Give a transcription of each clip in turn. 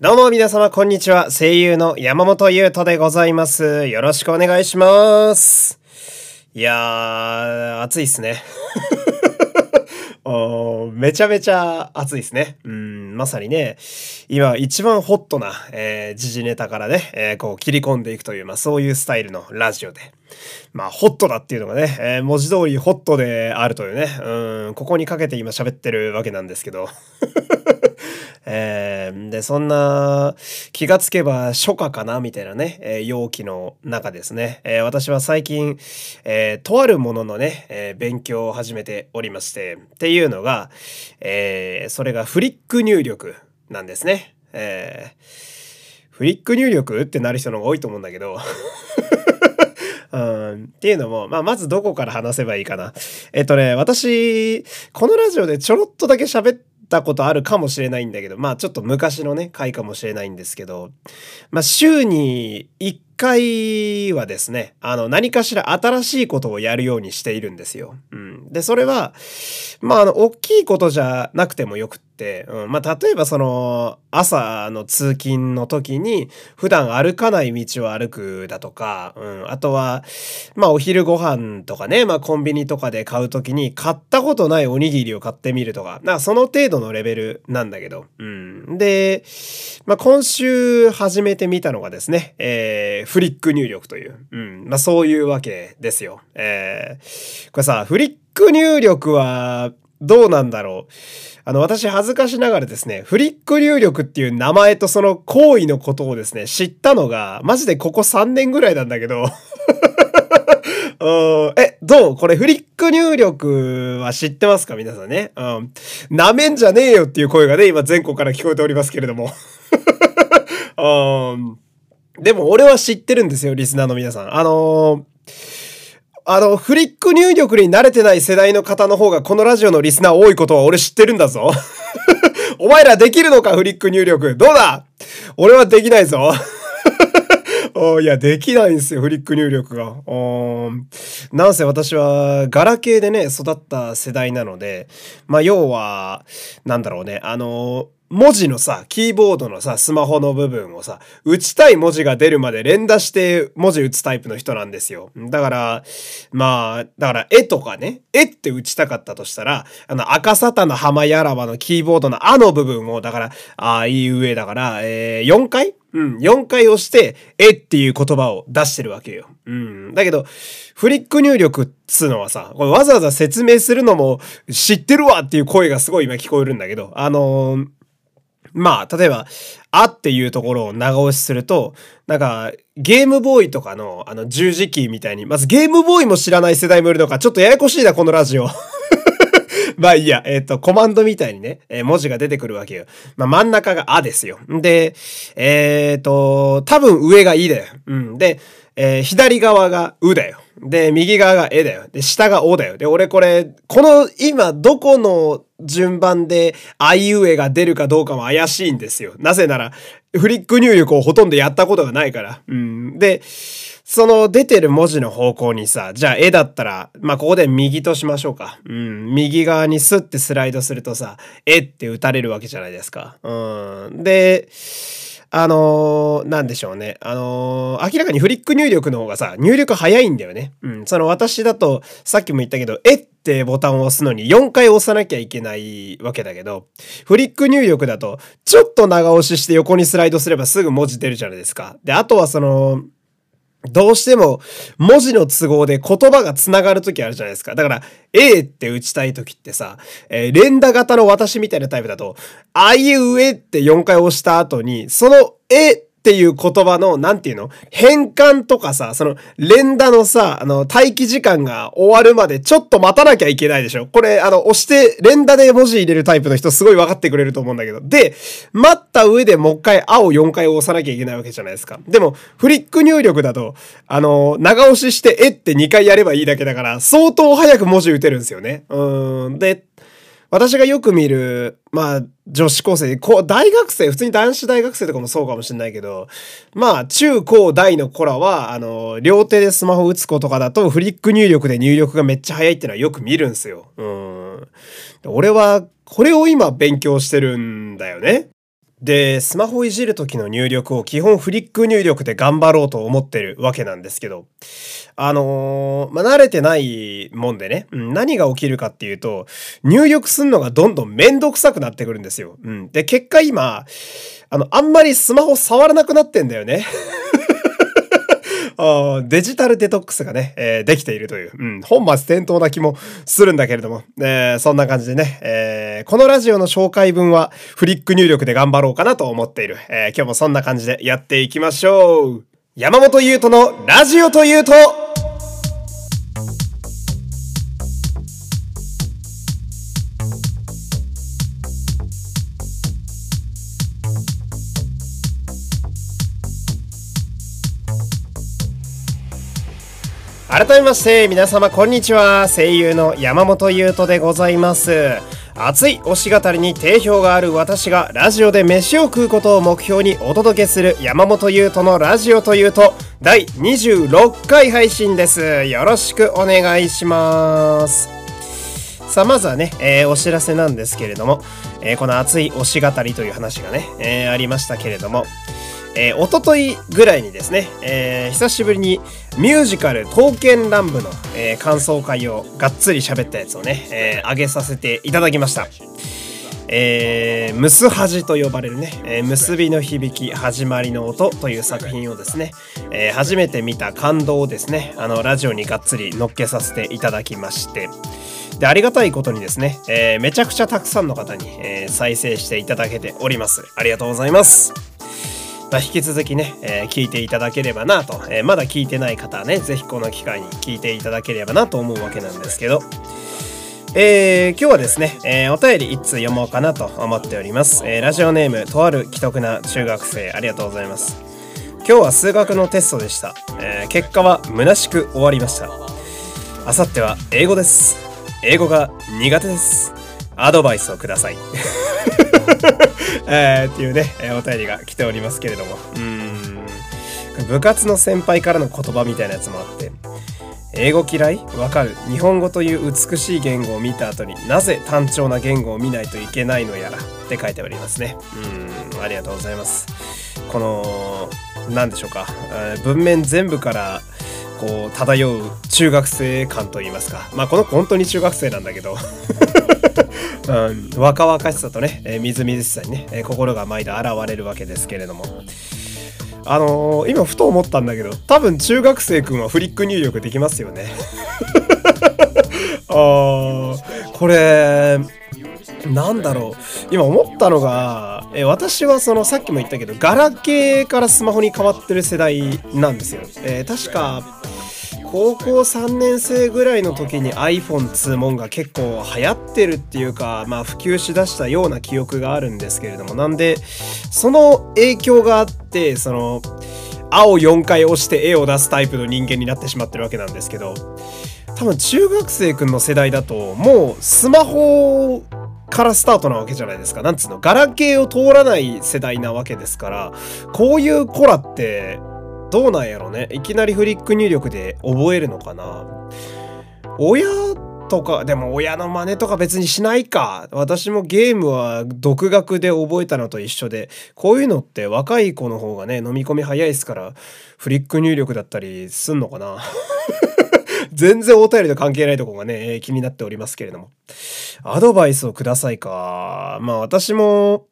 どうも皆様こんにちは。声優の山本優斗でございます。よろしくお願いします。いやー、暑いっすね。おめちゃめちゃ暑いですね。うん、まさにね、今一番ホットな、えー時事ネタからね、えーこう切り込んでいくという、まあそういうスタイルのラジオで。まあ、ホットだっていうのがね、えー文字通りホットであるというね、うん、ここにかけて今喋ってるわけなんですけど。えーで、そんな気がつけば初夏かなみたいなね、えー陽気の中ですね、えー私は最近、えとあるもののね、え勉強を始めておりまして、っていうのが、えそれがフリック入力なんですね。えフリック入力ってなる人の方が多いと思うんだけど、うん、っていうのも、まあ、まずどこから話せばいいかな。えっとね、私、このラジオでちょろっとだけ喋ったことあるかもしれないんだけど、まあ、ちょっと昔のね、回かもしれないんですけど、まあ、週に1回はですね、あの、何かしら新しいことをやるようにしているんですよ。うん。で、それは、まあ、あの、大きいことじゃなくてもよくって、うん、まあ、例えばその、朝の通勤の時に、普段歩かない道を歩くだとか、うん、あとは、まあ、お昼ご飯とかね、まあ、コンビニとかで買う時に、買ったことないおにぎりを買ってみるとか、なその程度のレベルなんだけど、うん。で、まあ、今週始めてみたのがですね、えーフリック入力という、うん、まあ、そういうわけですよ。えーこれさ、フリック入力は、どうなんだろう。あの、私恥ずかしながらですね、フリック入力っていう名前とその行為のことをですね、知ったのが、マジでここ3年ぐらいなんだけど、え、どう？これフリック入力は知ってますか？皆さんね。うん。なめんじゃねえよっていう声がね、今全国から聞こえておりますけれども。うん。でも俺は知ってるんですよ、リスナーの皆さん。あのーあの、フリック入力に慣れてない世代の方の方がこのラジオのリスナー多いことは俺知ってるんだぞ。お前らできるのか、フリック入力。どうだ？俺はできないぞ。おいや、できないんですよ、フリック入力が。おなんせ私は、ガラケーでね、育った世代なので、まあ、要は、なんだろうね、あの文字のさ、キーボードのさ、スマホの部分をさ、打ちたい文字が出るまで連打して文字打つタイプの人なんですよ。だから、まあ、だから、絵とかね、絵って打ちたかったとしたら、あの、赤沙汰の浜やらばのキーボードのあの部分を、だから、ああ、いい上だから、えー、4回？うん、4回押して、えっていう言葉を出してるわけよ。うん。だけど、フリック入力っつうのはさ、これわざわざ説明するのも知ってるわっていう声がすごい今聞こえるんだけど、あのーまあ、例えば、あっていうところを長押しすると、なんか、ゲームボーイとかの、あの、十字キーみたいに、まずゲームボーイも知らない世代もいるのか、ちょっとややこしいな、このラジオ。まあいいや、えっ、と、コマンドみたいにね、えー文字が出てくるわけよ。まあ真ん中があですよ。で、えっ、と、多分上がいだよ。うん。で、えー左側がうだよ。で、右側がえだよ。で、下がおだよ。で、俺これ、この今どこの順番であいうえが出るかどうかも怪しいんですよ。なぜなら、フリック入力をほとんどやったことがないから。うん。で、その出てる文字の方向にさ、じゃあ絵だったら、まあ、ここで右としましょうか。うん。右側にスッてスライドするとさ、絵って打たれるわけじゃないですか。うん。で、あのーなんでしょうね。あのー明らかにフリック入力の方がさ、入力早いんだよね。うん。その私だと、さっきも言ったけど、えっ？てボタンを押すのに4回押さなきゃいけないわけだけど、フリック入力だと、ちょっと長押しして横にスライドすればすぐ文字出るじゃないですか。で、あとはその、どうしても文字の都合で言葉が繋がるときあるじゃないですか。だから、A って打ちたいときってさ、えー連打型の私みたいなタイプだと、あいうえって4回押した後に、そのえっていう言葉の、なんていうの？変換とかさ、その連打のさ、あの、待機時間が終わるまでちょっと待たなきゃいけないでしょ？これ、あの、押して連打で文字入れるタイプの人すごい分かってくれると思うんだけど。で、待った上でもう一回青4回押さなきゃいけないわけじゃないですか。でも、フリック入力だと、あの、長押ししてえって2回やればいいだけだから、相当早く文字打てるんですよね。うーん。で、私がよく見る、まあ、女子高生、こう、大学生、普通に男子大学生とかもそうかもしれないけど、まあ、中高大の子らは、あの、両手でスマホ打つ子とかだと、フリック入力で入力がめっちゃ早いっていのはよく見るんですよ。うん。俺は、これを今勉強してるんだよね。で、スマホいじる時の入力を基本フリック入力で頑張ろうと思ってるわけなんですけど、あのー、まあ、慣れてないもんでね、うん、何が起きるかっていうと、入力すんのがどんどんめんどくさくなってくるんですよ。うん。で、結果今、あの、あんまりスマホ触らなくなってんだよね。デジタルデトックスがね、えー、できているという、うん、本末転倒な気もするんだけれども、えー、そんな感じでね、えー、このラジオの紹介文はフリック入力で頑張ろうかなと思っている。え、今日もそんな感じでやっていきましょう。山本優斗のラジオというと、改めまして皆様こんにちは。声優の山本優斗でございます。熱い推し語りに定評がある私がラジオで飯を食うことを目標にお届けする山本優斗のラジオというと第26回配信です。よろしくお願いします。さあまずはね、えー、お知らせなんですけれども、えー、この熱い推し語りという話がね、えー、ありましたけれどもえー、おとといぐらいにですね、えー、久しぶりにミュージカル刀剣乱舞の、えー、感想会をがっつり喋ったやつをね、えー、上げさせていただきました。えー、ムスハジと呼ばれるね、えー、結びの響き始まりの音という作品をですね、えー、初めて見た感動をですね、あの、ラジオにがっつり乗っけさせていただきまして、で、ありがたいことにですね、えー、めちゃくちゃたくさんの方に、えー、再生していただけております。ありがとうございます。まあ、引き続きね、えー、聞いていただければなと、えー、まだ聞いてない方はね、ぜひこの機会に聞いていただければなと思うわけなんですけど、えー、今日はですね、えー、お便り1通読もうかなと思っております。えー、ラジオネーム、とある既得な中学生、ありがとうございます。今日は数学のテストでした。えー、結果は虚しく終わりました。あさっては英語です。英語が苦手です。アドバイスをください。えー、っていうね、お便りが来ておりますけれども。うん。部活の先輩からの言葉みたいなやつもあって、英語嫌い？わかる。日本語という美しい言語を見た後になぜ単調な言語を見ないといけないのやら？って書いておりますね。うん、ありがとうございます。この、何でしょうか？文面全部からこう漂う中学生感といいますか。まあこの子本当に中学生なんだけどうん、若々しさとね、えー、みずみずしさにね、えー、心が毎度現れるわけですけれども。あのー、今ふと思ったんだけど、多分中学生くんはフリック入力できますよね。あー、これ、なんだろう。今思ったのが、え私はそのさっきも言ったけど、ガラケーからスマホに変わってる世代なんですよ。えー、確か、高校3年生ぐらいの時に iPhone 2もんが結構流行ってるっていうか、まあ普及しだしたような記憶があるんですけれども、なんで、その影響があって、その、青4回押して絵を出すタイプの人間になってしまってるわけなんですけど、多分中学生くんの世代だと、もうスマホからスタートなわけじゃないですか。なんつうの、ガラケーを通らない世代なわけですから、こういう子らって、どうなんやろね。いきなりフリック入力で覚えるのかな親とか、でも親の真似とか別にしないか。私もゲームは独学で覚えたのと一緒で、こういうのって若い子の方がね、飲み込み早いですから、フリック入力だったりすんのかな 全然お便りと関係ないとこがね、気になっておりますけれども。アドバイスをくださいか。まあ私も、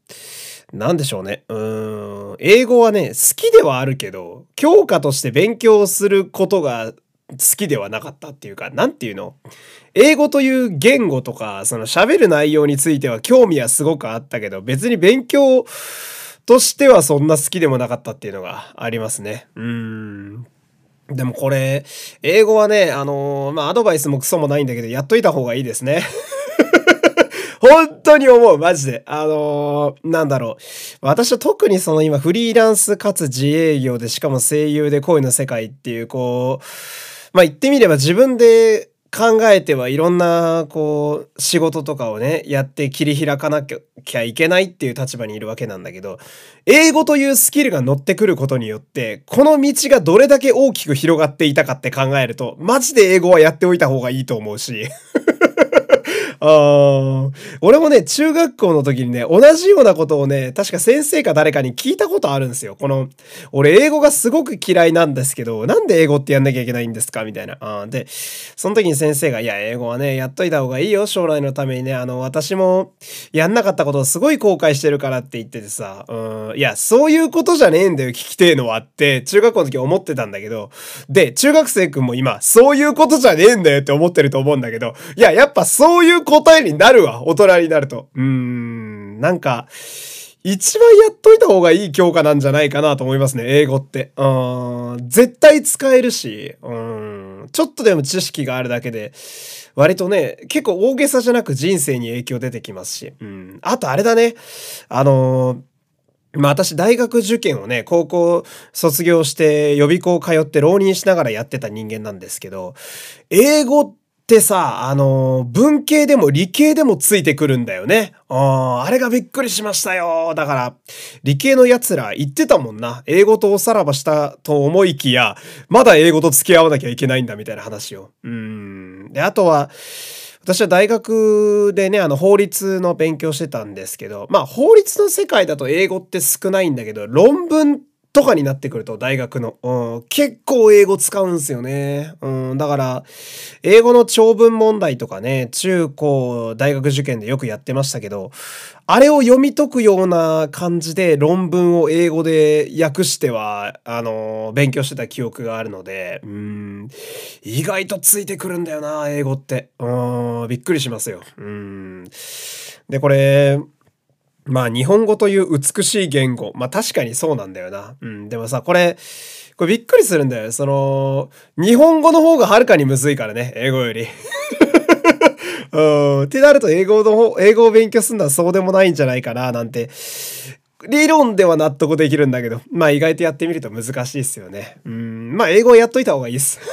なんでしょうね。うーん。英語はね、好きではあるけど、教科として勉強することが好きではなかったっていうか、なんていうの？英語という言語とか、その喋る内容については興味はすごくあったけど、別に勉強としてはそんな好きでもなかったっていうのがありますね。うーん。でもこれ、英語はね、あのー、まあ、アドバイスもクソもないんだけど、やっといた方がいいですね。本当に思う、マジで。あのー、なんだろう。私は特にその今フリーランスかつ自営業で、しかも声優で恋の世界っていう、こう、まあ言ってみれば自分で考えてはいろんなこう仕事とかをねやって切り開かなきゃいけないっていう立場にいるわけなんだけど英語というスキルが乗ってくることによってこの道がどれだけ大きく広がっていたかって考えるとマジで英語はやっておいた方がいいと思うしあ俺もね、中学校の時にね、同じようなことをね、確か先生か誰かに聞いたことあるんですよ。この、俺英語がすごく嫌いなんですけど、なんで英語ってやんなきゃいけないんですか？みたいな。あで、その時に先生が、いや、英語はね、やっといた方がいいよ、将来のためにね。あの、私もやんなかったことをすごい後悔してるからって言っててさ、うん、いや、そういうことじゃねえんだよ、聞きてえのはって、中学校の時思ってたんだけど、で、中学生くんも今、そういうことじゃねえんだよって思ってると思うんだけど、いや、やっぱそういう答えになるわ、大人になると。うーん、なんか、一番やっといた方がいい教科なんじゃないかなと思いますね、英語って。うん、絶対使えるし、うん、ちょっとでも知識があるだけで、割とね、結構大げさじゃなく人生に影響出てきますし、うん、あとあれだね、あのーまあ私大学受験をね、高校卒業して予備校通って浪人しながらやってた人間なんですけど、英語ってさ、あの、文系でも理系でもついてくるんだよね。ああれがびっくりしましたよ。だから、理系の奴ら言ってたもんな。英語とおさらばしたと思いきや、まだ英語と付き合わなきゃいけないんだみたいな話を。うん。で、あとは、私は大学でね、あの法律の勉強してたんですけど、まあ法律の世界だと英語って少ないんだけど、論文ってとかになってくると大学の、うん、結構英語使うんすよね。うん、だから、英語の長文問題とかね、中高大学受験でよくやってましたけど、あれを読み解くような感じで論文を英語で訳しては、あの、勉強してた記憶があるので、うん、意外とついてくるんだよな、英語って。うん、びっくりしますよ。うん。で、これ、まあ日本語という美しい言語。まあ確かにそうなんだよな。うん。でもさ、これ、これびっくりするんだよ。その、日本語の方がはるかにむずいからね。英語より。うん。ってなると英語の方、英語を勉強するのはそうでもないんじゃないかな、なんて。理論では納得できるんだけど、まあ意外とやってみると難しいですよね。うん。まあ英語をやっといた方がいいっす。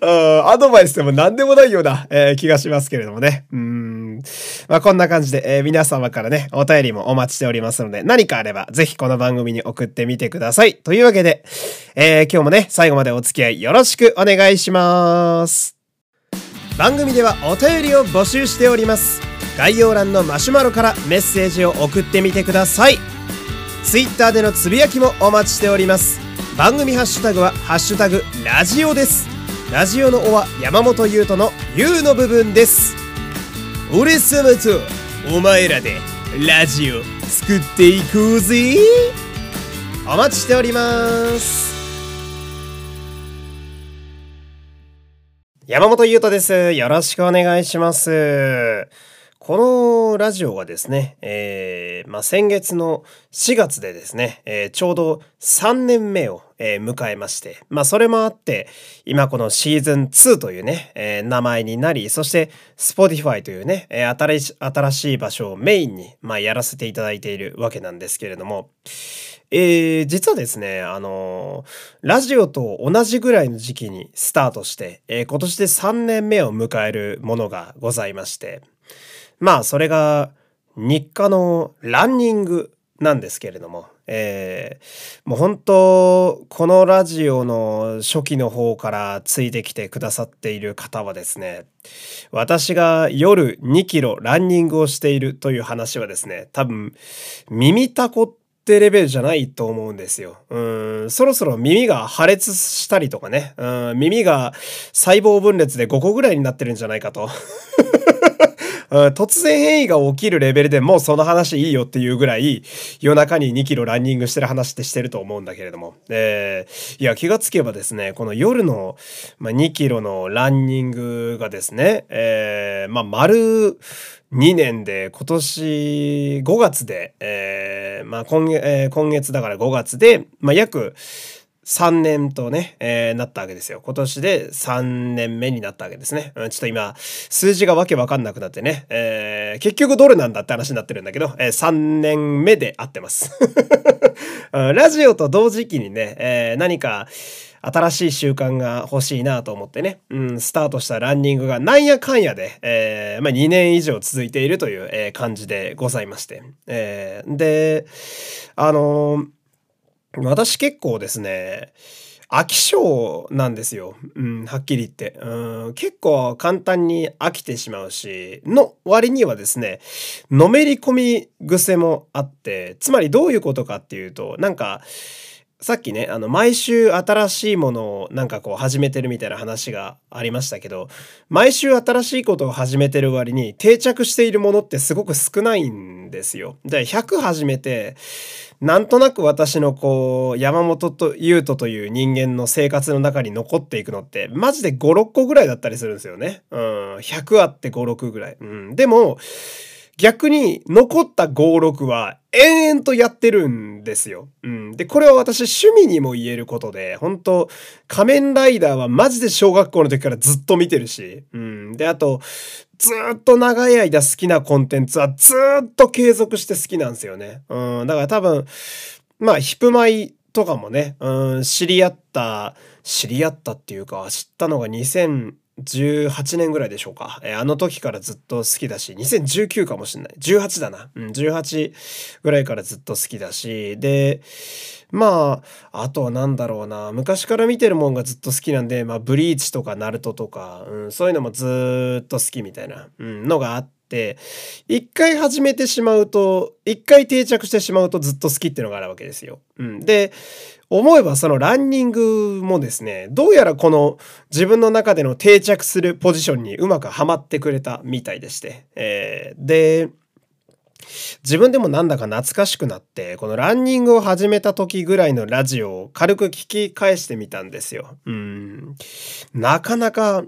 うんアドバイスでも何でもないような、えー、気がしますけれどもね。うん。まあ、こんな感じで、えー、皆様からね、お便りもお待ちしておりますので、何かあれば、ぜひこの番組に送ってみてください。というわけで、えー、今日もね、最後までお付き合いよろしくお願いします。番組ではお便りを募集しております。概要欄のマシュマロからメッセージを送ってみてください。Twitter でのつぶやきもお待ちしております。番組ハッシュタグは、ハッシュタグ、ラジオです。ラジオの「お」は山本優斗の「優」の部分です俺様とお前らでラジオ作っていこうぜ。お待ちしております。山本優斗です。よろしくお願いします。このラジオがですね、えー、まあ、先月の4月でですね、えー、ちょうど3年目を、えー、迎えまして、まあ、それもあって、今このシーズン2というね、え名前になり、そして Spotify というね、え新し新しい場所をメインに、まあ、やらせていただいているわけなんですけれども、えー、実はですね、あのラジオと同じぐらいの時期にスタートして、え今年で3年目を迎えるものがございまして、まあそれが日課のランニングなんですけれども、えー、もう本当このラジオの初期の方からついてきてくださっている方はですね私が夜2キロランニングをしているという話はですね多分耳たこってレベルじゃないと思うんですよ。うん、そろそろ耳が破裂したりとかね、うん、耳が細胞分裂で5個ぐらいになってるんじゃないかと。突然変異が起きるレベルでもうその話いいよっていうぐらい夜中に2キロランニングしてる話ってしてると思うんだけれども。えー、いや気がつけばですね、この夜の、まあ、2キロのランニングがですね、えー、まあ丸2年で今年5月で、えー、まあ今月、えー、今月だから5月で、まあ約3年とね、えー、なったわけですよ。今年で3年目になったわけですね。うん、ちょっと今、数字がわけわかんなくなってね、えー、結局どれなんだって話になってるんだけど、えー、3年目で合ってます。ラジオと同時期にね、え、何か、新しい習慣が欲しいなと思ってね、うん、スタートしたランニングがなんやかんやで、えー、まあ、2年以上続いているという、えー、感じでございまして。えー、で、あのー私結構ですね、飽き性なんですよ。うん、はっきり言って。うん、結構簡単に飽きてしまうし、の割にはですね、のめり込み癖もあって、つまりどういうことかっていうと、なんか、さっきね、あの、毎週新しいものをなんかこう始めてるみたいな話がありましたけど、毎週新しいことを始めてる割に定着しているものってすごく少ないんですよ。で、100始めて、なんとなく私のこう、山本と優斗という人間の生活の中に残っていくのって、マジで5、6個ぐらいだったりするんですよね。うん、100あって5、6ぐらい。うん、でも、逆に残った56は延々とやってるんですよ。うん。で、これは私趣味にも言えることで、本当仮面ライダーはマジで小学校の時からずっと見てるし、うん。で、あと、ずっと長い間好きなコンテンツはずっと継続して好きなんですよね。うん。だから多分、まあ、ヒプマイとかもね、うん、知り合った、知り合ったっていうか、知ったのが2000、18年ぐらいでしょうか。えー、あの時からずっと好きだし、2019かもしれない。18だな。うん、18ぐらいからずっと好きだし、で、まあ、あとは何だろうな。昔から見てるもんがずっと好きなんで、まあ、ブリーチとかナルトとか、うん、そういうのもずっと好きみたいな、うん、のがあって、一回始めてしまうと、一回定着してしまうとずっと好きっていうのがあるわけですよ。うん、で、思えばそのランニングもですね、どうやらこの自分の中での定着するポジションにうまくはまってくれたみたいでして。えー、で、自分でもなんだか懐かしくなって、このランニングを始めた時ぐらいのラジオを軽く聞き返してみたんですよ。うん。なかなか、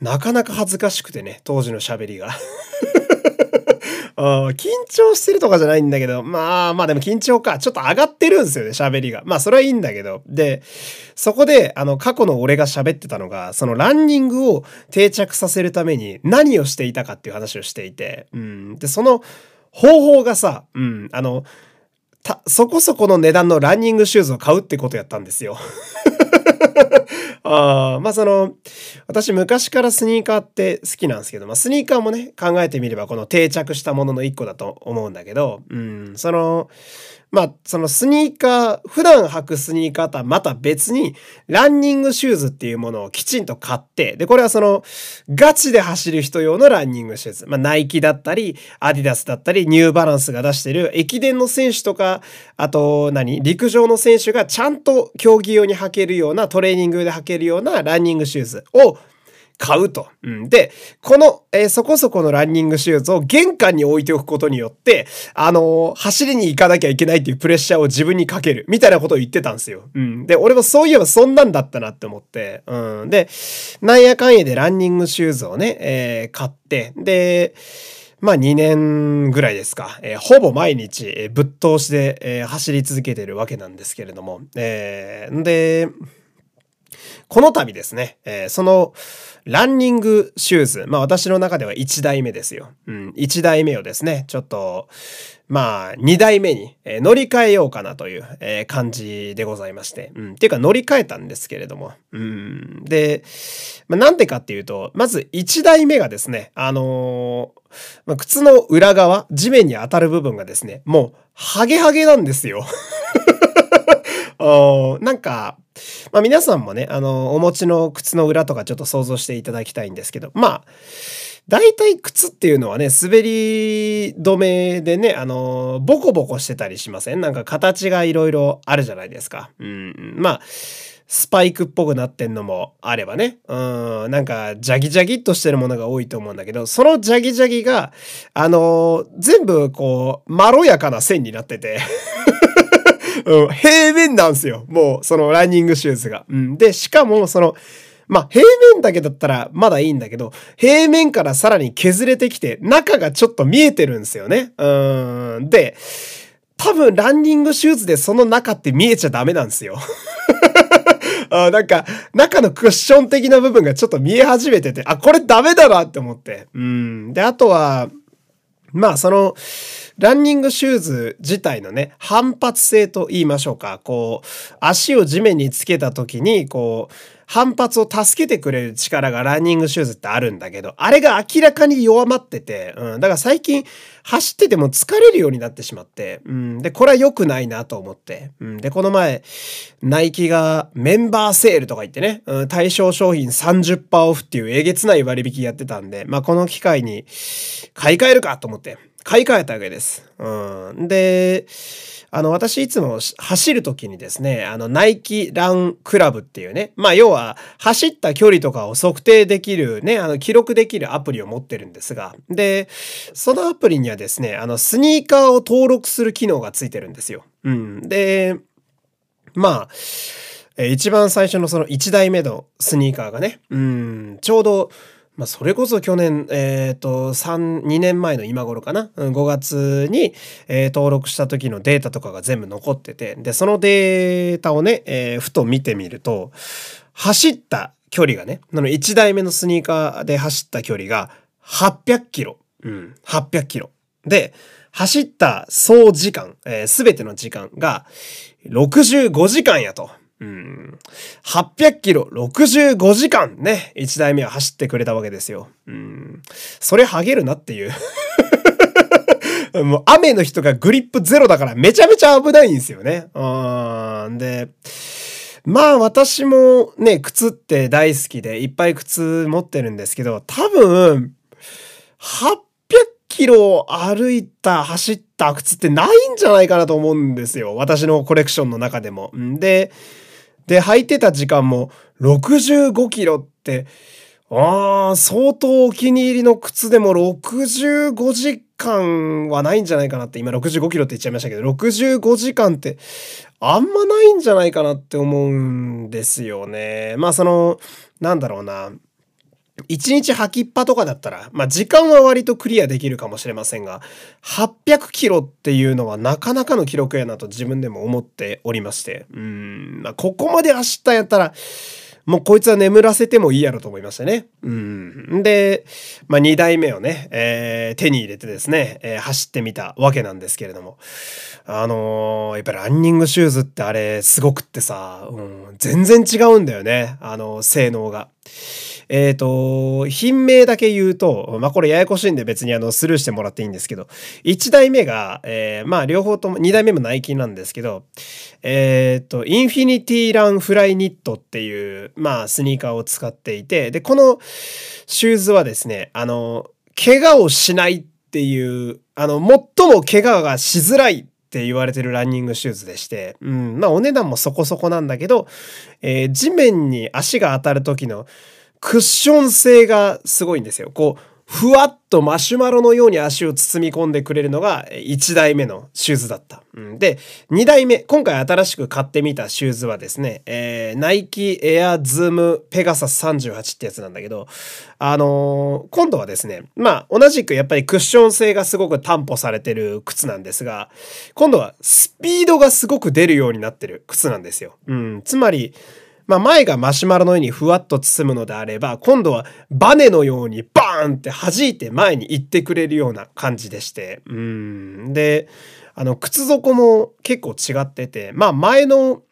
なかなか恥ずかしくてね、当時の喋りが。緊張してるとかじゃないんだけど、まあまあでも緊張か。ちょっと上がってるんですよね、喋りが。まあそれはいいんだけど。で、そこで、あの、過去の俺が喋ってたのが、そのランニングを定着させるために何をしていたかっていう話をしていて、うん。で、その方法がさ、うん、あの、そこそこの値段のランニングシューズを買うってことやったんですよ。あまあその、私昔からスニーカーって好きなんですけど、まあスニーカーもね、考えてみればこの定着したものの一個だと思うんだけど、うん、その、まあ、そのスニーカー、普段履くスニーカーとはまた別に、ランニングシューズっていうものをきちんと買って、で、これはその、ガチで走る人用のランニングシューズ。まあ、ナイキだったり、アディダスだったり、ニューバランスが出してる、駅伝の選手とか、あと何、陸上の選手がちゃんと競技用に履けるような、トレーニングで履けるようなランニングシューズを、買うと。うん、で、この、えー、そこそこのランニングシューズを玄関に置いておくことによって、あのー、走りに行かなきゃいけないっていうプレッシャーを自分にかける、みたいなことを言ってたんですよ。うん。で、俺もそういえばそんなんだったなって思って、うん。で、なんやかんやでランニングシューズをね、えー、買って、で、まあ2年ぐらいですか、えー、ほぼ毎日、えー、ぶっ通しで、えー、走り続けてるわけなんですけれども、えー、で、この度ですね、えー、そのランニングシューズ、まあ私の中では1代目ですよ。うん、1代目をですね、ちょっと、まあ2代目に、乗り換えようかなという、感じでございまして、うん、っていうか乗り換えたんですけれども、うん、で、まあ、なんでかっていうと、まず1代目がですね、あのーまあ、靴の裏側、地面に当たる部分がですね、もう、ハゲハゲなんですよ。おなんか、まあ皆さんもね、あの、お持ちの靴の裏とかちょっと想像していただきたいんですけど、まあ、大体靴っていうのはね、滑り止めでね、あの、ボコボコしてたりしません？なんか形がいろいろあるじゃないですか。うん。まあ、スパイクっぽくなってんのもあればね。うん、なんか、ジャギジャギっとしてるものが多いと思うんだけど、そのジャギジャギが、あの全部こう、まろやかな線になっててうん、平面なんですよ。もう、そのランニングシューズが。うん。で、しかも、その、まあ、平面だけだったらまだいいんだけど、平面からさらに削れてきて、中がちょっと見えてるんですよね。うん。で、多分ランニングシューズでその中って見えちゃダメなんですよ。あなんか、中のクッション的な部分がちょっと見え始めてて、あ、これダメだなって思って。うん。で、あとは、まあ、その、ランニングシューズ自体のね、反発性と言いましょうか。こう、足を地面につけた時に、こう、反発を助けてくれる力がランニングシューズってあるんだけど、あれが明らかに弱まってて、うん、だから最近走ってても疲れるようになってしまって、うん、で、これは良くないなと思って、うん、で、この前、ナイキがメンバーセールとか言ってね、うん、対象商品30%オフっていうえげつない割引やってたんで、まあ、この機会に買い替えるかと思って、買い替えたわけです。うん、で、あの、私いつも走るときにですね、あの、ナイキランクラブっていうね、まあ、要は、走った距離とかを測定できるね、あの、記録できるアプリを持ってるんですが、で、そのアプリにはですね、あの、スニーカーを登録する機能がついてるんですよ。うん。で、まあ、一番最初のその1台目のスニーカーがね、うん、ちょうど、まあ、それこそ去年、えっ、ー、と、3、2年前の今頃かな、5月に、えー、登録した時のデータとかが全部残ってて、で、そのデータをね、えー、ふと見てみると、走った距離がね、の1台目のスニーカーで走った距離が800キロ。うん、800キロ。で、走った総時間、す、べ、ての時間が65時間やと。うん。800キロ65時間ね、1台目は走ってくれたわけですよ。うん。それハゲるなっていう もう雨の人がグリップゼロだからめちゃめちゃ危ないんですよね。うん。で、まあ私もね、靴って大好きでいっぱい靴持ってるんですけど、多分、800キロ歩いた、走った靴ってないんじゃないかなと思うんですよ。私のコレクションの中でも。んで、で、履いてた時間も65キロって、ああ、相当お気に入りの靴でも65時間はないんじゃないかなって、今65キロって言っちゃいましたけど、65時間ってあんまないんじゃないかなって思うんですよね。まあその、なんだろうな。1日履きっぱとかだったら、まあ時間は割とクリアできるかもしれませんが、800キロっていうのはなかなかの記録やなと自分でも思っておりまして、うん、まあここまで走ったんやったら、もうこいつは眠らせてもいいやろと思いましたね。うん。で、まあ2台目をね、えー、手に入れてですね、えー、走ってみたわけなんですけれども、あのー、やっぱりランニングシューズってあれすごくってさ、うん、全然違うんだよね、あの、性能が。えっ、ー、と、品名だけ言うと、まあ、これややこしいんで別にあの、スルーしてもらっていいんですけど、1台目が、えー、まあ、両方とも、2台目もナイキなんですけど、えっ、ー、と、インフィニティランフライニットっていう、まあ、スニーカーを使っていて、で、このシューズはですね、あの、怪我をしないっていう、あの、最も怪我がしづらいって言われてるランニングシューズでして、うん、まあお値段もそこそこなんだけど、えー、地面に足が当たる時のクッション性がすごいんですよ。こう、ふわっとマシュマロのように足を包み込んでくれるのが1台目のシューズだった。うん、で、2台目、今回新しく買ってみたシューズはですね、えー、ナイキエアズームペガサス38ってやつなんだけど、あのー、今度はですね、まあ同じくやっぱりクッション性がすごく担保されてる靴なんですが、今度はスピードがすごく出るようになってる靴なんですよ。うん、つまり、まあ前がマシュマロのようにふわっと包むのであれば、今度はバネのようにバーンって弾いて前に行ってくれるような感じでして。うん。で、あの、靴底も結構違ってて、まあ前の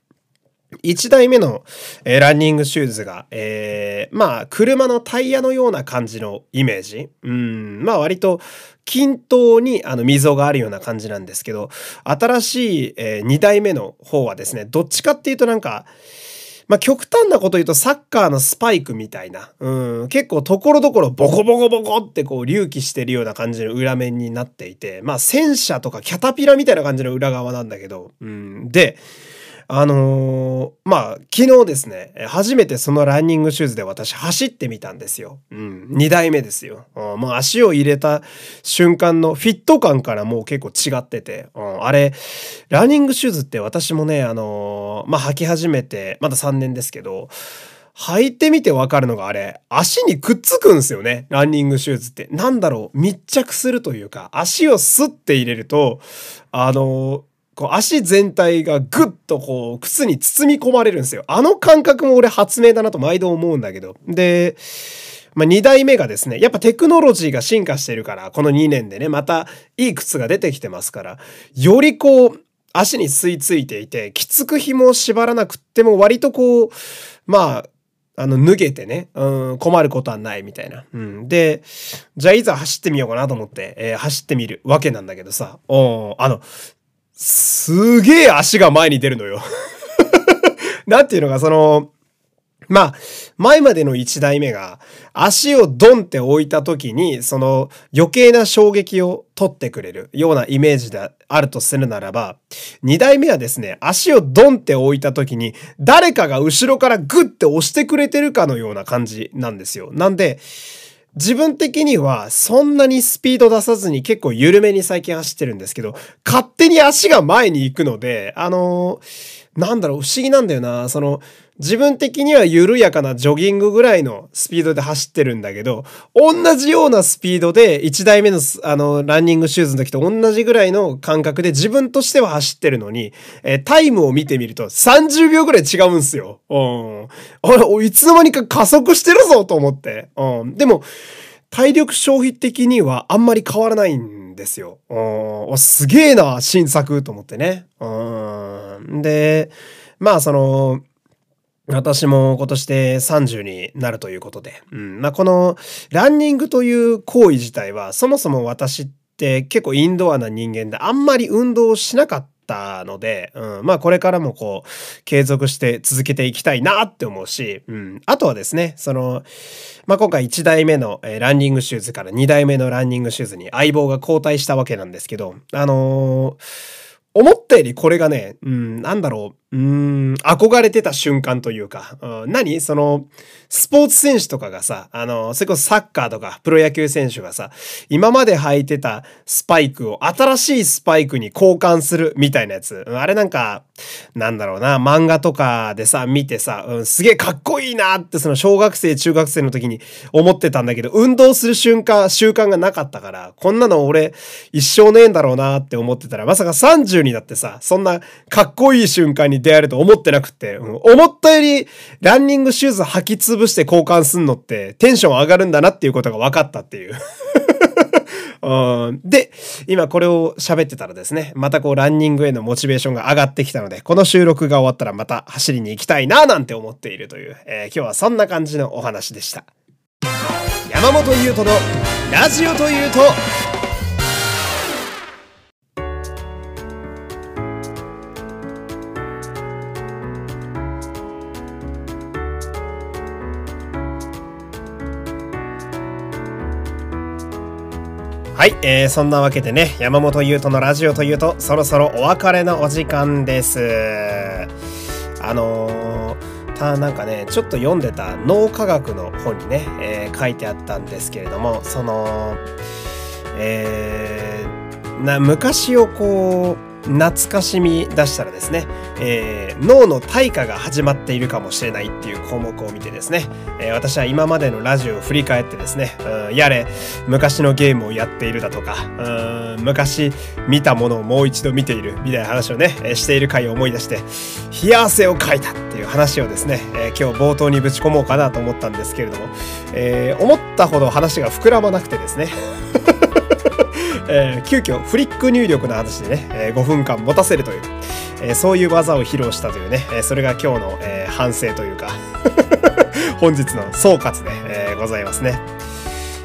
1台目の、えー、ランニングシューズが、えー、まあ、車のタイヤのような感じのイメージ。うん、まあ割と均等にあの溝があるような感じなんですけど、新しい、えー、2台目の方はですね、どっちかっていうとなんか、まあ、極端なこと言うとサッカーのスパイクみたいな、うん、結構ところどころボコボコボコってこう隆起してるような感じの裏面になっていて、まあ、戦車とかキャタピラみたいな感じの裏側なんだけど、うん、で、あのー、まあ、昨日ですね、初めてそのランニングシューズで私走ってみたんですよ。うん、2台目ですよ。うん、もう足を入れた瞬間のフィット感からもう結構違ってて、うん、あれ、ランニングシューズって私もね、あのー、まあ、履き始めて、まだ3年ですけど、履いてみてわかるのがあれ、足にくっつくんですよね。ランニングシューズって。なんだろう、密着するというか、足をスッて入れると、あのこう足全体がぐっとこう靴に包み込まれるんですよ。あの感覚も俺発明だなと毎度思うんだけど。で、まあ、2代目がですね、やっぱテクノロジーが進化してるから、この2年でね、またいい靴が出てきてますから、よりこう、足に吸い付いていて、きつく紐を縛らなくっても割とこう、まあ、あの、脱げてね、うん、困ることはないみたいな。うん。で、じゃあいざ走ってみようかなと思って、えー、走ってみるわけなんだけどさ、おあの、すげえ足が前に出るのよ なんていうのか、その、まあ、前までの1台目が足をドンって置いた時に、その余計な衝撃を取ってくれるようなイメージであるとするならば、2台目はですね、足をドンって置いた時に、誰かが後ろからグッて押してくれてるかのような感じなんですよ。なんで、自分的にはそんなにスピード出さずに結構緩めに最近走ってるんですけど、勝手に足が前に行くので、あのー、なんだろう、不思議なんだよな。その、自分的には緩やかなジョギングぐらいのスピードで走ってるんだけど、同じようなスピードで1台目のあのランニングシューズの時と同じぐらいの感覚で自分としては走ってるのに、えー、タイムを見てみると30秒ぐらい違うんすよ。うん。あれ、いつの間にか加速してるぞと思って。うん。でも、体力消費的にはあんまり変わらないんですよ。うん。すげえな、新作と思ってね。うん。で、まあその、私も今年で30になるということで、うん。まあ、このランニングという行為自体は、そもそも私って結構インドアな人間であんまり運動しなかったので、うん。まあ、これからもこう、継続して続けていきたいなって思うし、うん。あとはですね、その、まあ、今回1台目のランニングシューズから2台目のランニングシューズに相棒が交代したわけなんですけど、あのー思ったよりこれがね、うん、なんだろう、うん、憧れてた瞬間というか、うん、何？その、スポーツ選手とかがさ、あの、それこそサッカーとかプロ野球選手がさ、今まで履いてたスパイクを新しいスパイクに交換するみたいなやつ。あれなんか、なんだろうな、漫画とかでさ、見てさ、うん、すげえかっこいいなってその小学生、中学生の時に思ってたんだけど、運動する瞬間、習慣がなかったから、こんなの俺一生ねえんだろうなって思ってたら、まさか30になってさ、そんなかっこいい瞬間に出会えると思ってなくて、うん、思ったよりランニングシューズ履き潰して交換すんのってテンション上がるんだなっていうことが分かったっていう。うん。で、今これを喋ってたらですね、またこうランニングへのモチベーションが上がってきたので、この収録が終わったらまた走りに行きたいななんて思っているという、えー、今日はそんな感じのお話でした。山本優斗のラジオというとはい、えー、そんなわけでね、山本優斗のラジオというと、そろそろお別れのお時間です。あのー、たなんかね、ちょっと読んでた脳科学の本にね、えー、書いてあったんですけれども、その、えー、な昔をこう、懐かしみ出したらですね、えー、脳の退化が始まっているかもしれないっていう項目を見てですね、えー、私は今までのラジオを振り返ってですね、うん、やれ昔のゲームをやっているだとか、うん、昔見たものをもう一度見ているみたいな話をね、えー、している回を思い出して冷や汗をかいたっていう話をですね、え今日冒頭にぶち込もうかなと思ったんですけれども、え思ったほど話が膨らまなくてですねえー、急遽フリック入力の話でね、えー、5分間持たせるという、えー、そういう技を披露したというね、えそれが今日の、え反省というか 本日の総括で、えございますね。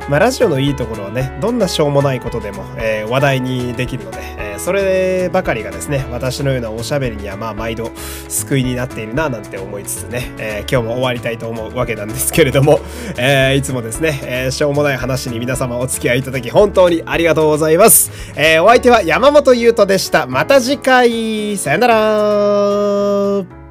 まあ、ラジオのいいところはね、どんなしょうもないことでも、え、話題にできるので、そればかりがですね、私のようなおしゃべりにはまあ毎度救いになっているななんて思いつつね、えー、今日も終わりたいと思うわけなんですけれども、えいつもですね、えしょうもない話に皆様お付き合いいただき本当にありがとうございます。えお相手は山本優斗でした。また次回、さよなら